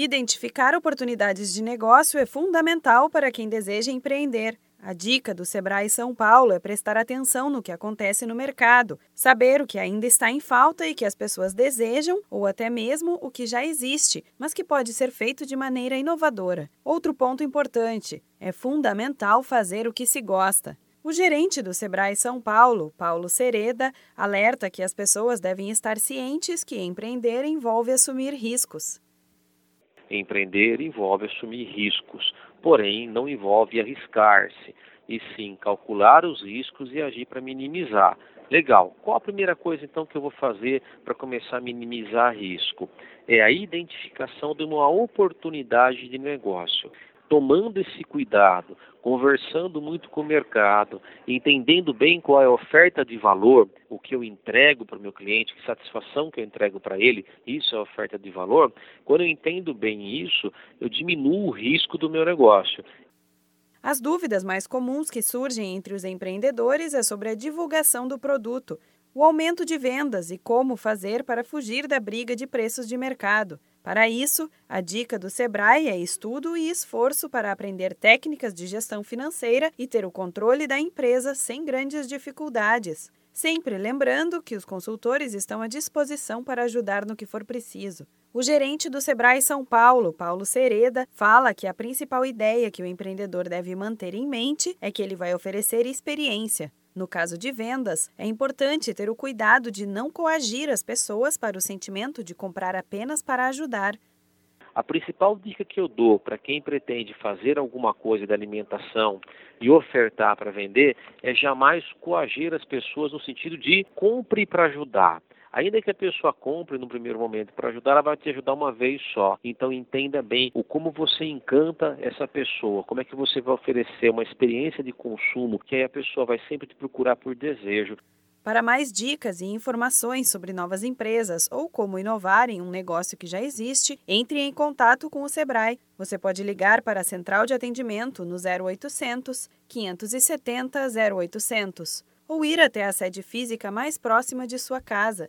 Identificar oportunidades de negócio é fundamental para quem deseja empreender. A dica do Sebrae São Paulo é prestar atenção no que acontece no mercado, saber o que ainda está em falta e que as pessoas desejam, ou até mesmo o que já existe, mas que pode ser feito de maneira inovadora. Outro ponto importante: é fundamental fazer o que se gosta. O gerente do Sebrae São Paulo, Paulo Sereda, alerta que as pessoas devem estar cientes que empreender envolve assumir riscos. Empreender envolve assumir riscos, porém não envolve arriscar-se, e sim calcular os riscos e agir para minimizar. Legal. Qual a primeira coisa então que eu vou fazer para começar a minimizar risco? É a identificação de uma oportunidade de negócio tomando esse cuidado, conversando muito com o mercado, entendendo bem qual é a oferta de valor, o que eu entrego para o meu cliente, que satisfação que eu entrego para ele, isso é oferta de valor. Quando eu entendo bem isso, eu diminuo o risco do meu negócio. As dúvidas mais comuns que surgem entre os empreendedores é sobre a divulgação do produto, o aumento de vendas e como fazer para fugir da briga de preços de mercado. Para isso, a dica do Sebrae é estudo e esforço para aprender técnicas de gestão financeira e ter o controle da empresa sem grandes dificuldades. Sempre lembrando que os consultores estão à disposição para ajudar no que for preciso. O gerente do Sebrae São Paulo, Paulo Sereda, fala que a principal ideia que o empreendedor deve manter em mente é que ele vai oferecer experiência. No caso de vendas, é importante ter o cuidado de não coagir as pessoas para o sentimento de comprar apenas para ajudar. A principal dica que eu dou para quem pretende fazer alguma coisa de alimentação e ofertar para vender é jamais coagir as pessoas no sentido de compre para ajudar. Ainda que a pessoa compre no primeiro momento para ajudar, ela vai te ajudar uma vez só. Então entenda bem o como você encanta essa pessoa, como é que você vai oferecer uma experiência de consumo que aí a pessoa vai sempre te procurar por desejo. Para mais dicas e informações sobre novas empresas ou como inovar em um negócio que já existe, entre em contato com o Sebrae. Você pode ligar para a central de atendimento no 0800 570 0800 ou ir até a sede física mais próxima de sua casa.